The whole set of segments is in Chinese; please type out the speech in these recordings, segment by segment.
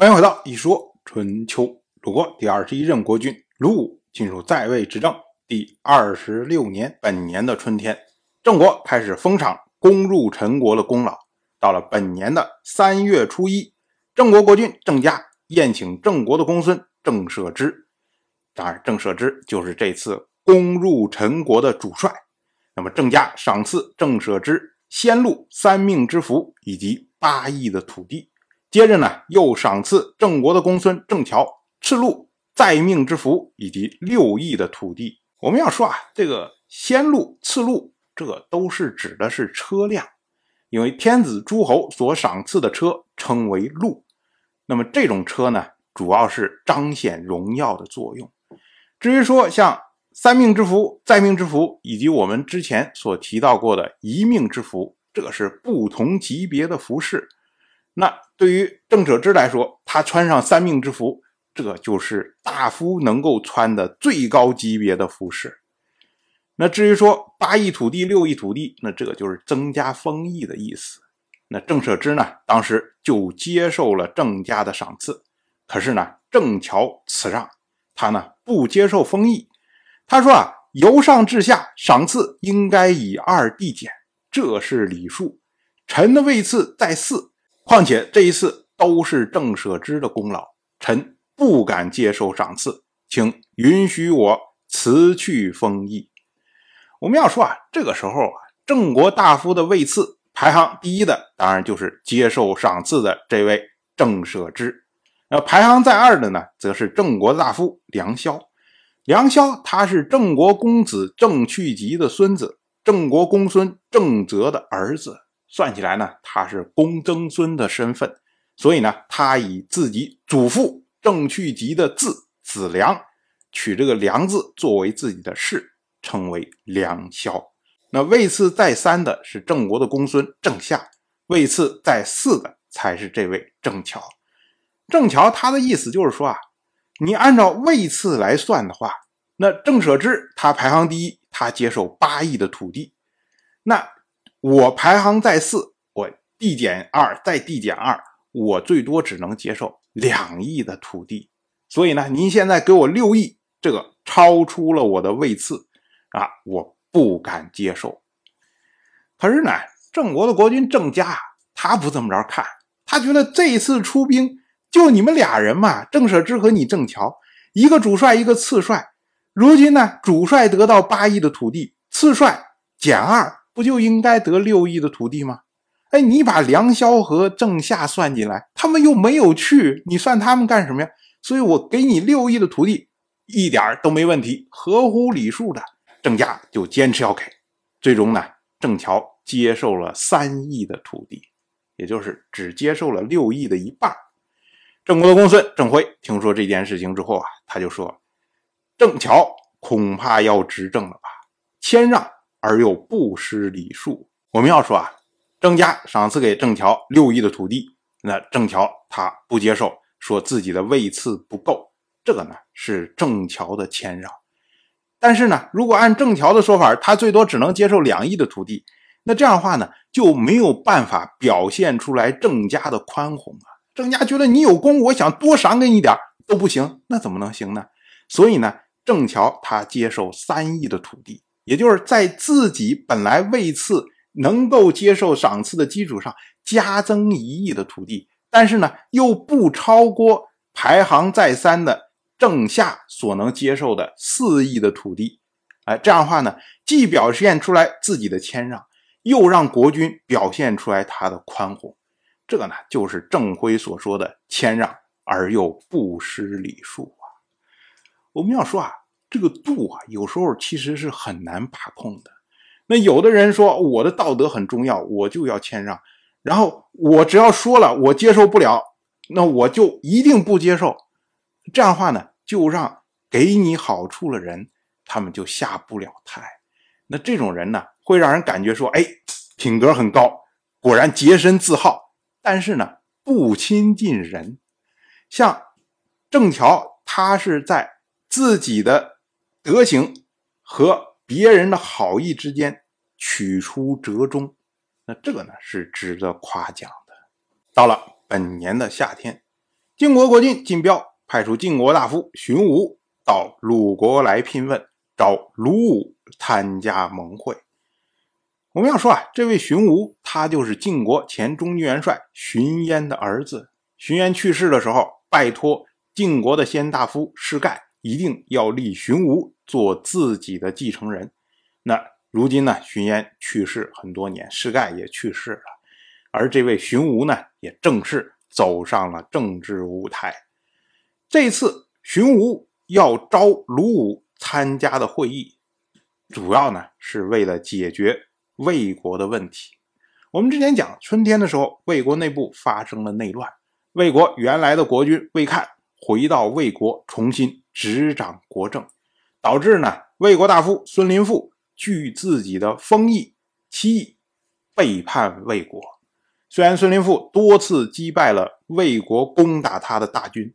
欢迎回到一说春秋。鲁国第二十一任国君鲁武进入在位执政第二十六年，本年的春天，郑国开始封赏攻入陈国的功劳。到了本年的三月初一，郑国国君郑家宴请郑国的公孙郑舍之。当然，郑舍之就是这次攻入陈国的主帅。那么，郑家赏赐郑舍之先禄三命之福以及八亿的土地。接着呢，又赏赐郑国的公孙郑乔赤禄在命之福以及六亿的土地。我们要说啊，这个先禄、次禄，这都是指的是车辆，因为天子诸侯所赏赐的车称为禄。那么这种车呢，主要是彰显荣耀的作用。至于说像三命之福、在命之福，以及我们之前所提到过的一命之福，这是不同级别的服饰。那对于郑舍之来说，他穿上三命之服，这就是大夫能够穿的最高级别的服饰。那至于说八亿土地、六亿土地，那这个就是增加封邑的意思。那郑舍之呢，当时就接受了郑家的赏赐。可是呢，郑乔辞让，他呢不接受封邑。他说啊，由上至下赏赐应该以二递减，这是礼数。臣的位次在四。况且这一次都是郑舍之的功劳，臣不敢接受赏赐，请允许我辞去封邑。我们要说啊，这个时候啊，郑国大夫的位次排行第一的，当然就是接受赏赐的这位郑舍之。那排行在二的呢，则是郑国大夫梁萧。梁萧他是郑国公子郑去疾的孙子，郑国公孙郑泽的儿子。算起来呢，他是公曾孙的身份，所以呢，他以自己祖父郑去疾的字子良，取这个良字作为自己的氏，称为良萧。那位次在三的是郑国的公孙郑夏，位次在四的才是这位郑乔。郑乔他的意思就是说啊，你按照位次来算的话，那郑舍之他排行第一，他接受八亿的土地，那。我排行在四，我递减二，再递减二，我最多只能接受两亿的土地。所以呢，您现在给我六亿，这个超出了我的位次啊，我不敢接受。可是呢，郑国的国君郑家他不这么着看，他觉得这次出兵就你们俩人嘛，郑舍之和你郑乔，一个主帅，一个次帅。如今呢，主帅得到八亿的土地，次帅减二。不就应该得六亿的土地吗？哎，你把梁萧和郑夏算进来，他们又没有去，你算他们干什么呀？所以我给你六亿的土地，一点都没问题，合乎礼数的。郑家就坚持要给，最终呢，郑乔接受了三亿的土地，也就是只接受了六亿的一半。郑国的公孙郑辉听说这件事情之后啊，他就说：“郑乔恐怕要执政了吧？谦让。”而又不失礼数。我们要说啊，郑家赏赐给郑乔六亿的土地，那郑乔他不接受，说自己的位次不够，这个呢是郑桥的谦让。但是呢，如果按郑桥的说法，他最多只能接受两亿的土地，那这样的话呢就没有办法表现出来郑家的宽宏啊。郑家觉得你有功，我想多赏给你点都不行，那怎么能行呢？所以呢，郑桥他接受三亿的土地。也就是在自己本来位次能够接受赏赐的基础上，加增一亿的土地，但是呢，又不超过排行在三的郑夏所能接受的四亿的土地。哎，这样的话呢，既表现出来自己的谦让，又让国君表现出来他的宽宏。这个呢，就是郑辉所说的谦让而又不失礼数啊。我们要说啊。这个度啊，有时候其实是很难把控的。那有的人说我的道德很重要，我就要谦让，然后我只要说了我接受不了，那我就一定不接受。这样的话呢，就让给你好处的人他们就下不了台。那这种人呢，会让人感觉说，哎，品格很高，果然洁身自好，但是呢，不亲近人。像郑乔，他是在自己的。德行和别人的好意之间取出折中，那这个呢是值得夸奖的。到了本年的夏天，晋国国君晋彪派出晋国大夫荀武到鲁国来聘问，找鲁武参加盟会。我们要说啊，这位荀武，他就是晋国前中军元帅荀嫣的儿子。荀嫣去世的时候，拜托晋国的先大夫士盖，一定要立荀武做自己的继承人。那如今呢，荀嫣去世很多年，施盖也去世了，而这位荀武呢，也正式走上了政治舞台。这次荀武要招鲁武参加的会议，主要呢是为了解决。魏国的问题，我们之前讲春天的时候，魏国内部发生了内乱，魏国原来的国君魏看回到魏国，重新执掌国政，导致呢魏国大夫孙林父据自己的封邑七邑背叛魏国。虽然孙林父多次击败了魏国攻打他的大军，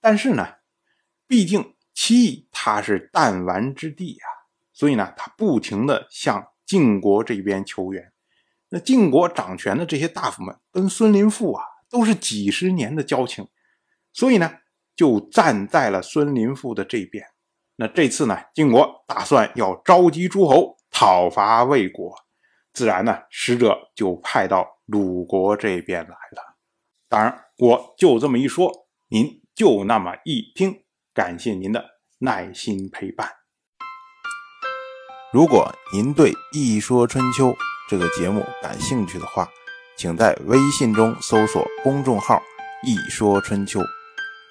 但是呢，毕竟七邑他是弹丸之地啊，所以呢，他不停的向。晋国这边求援，那晋国掌权的这些大夫们跟孙林父啊都是几十年的交情，所以呢就站在了孙林父的这边。那这次呢，晋国打算要召集诸侯讨伐魏国，自然呢使者就派到鲁国这边来了。当然，我就这么一说，您就那么一听，感谢您的耐心陪伴。如果您对《一说春秋》这个节目感兴趣的话，请在微信中搜索公众号“一说春秋”，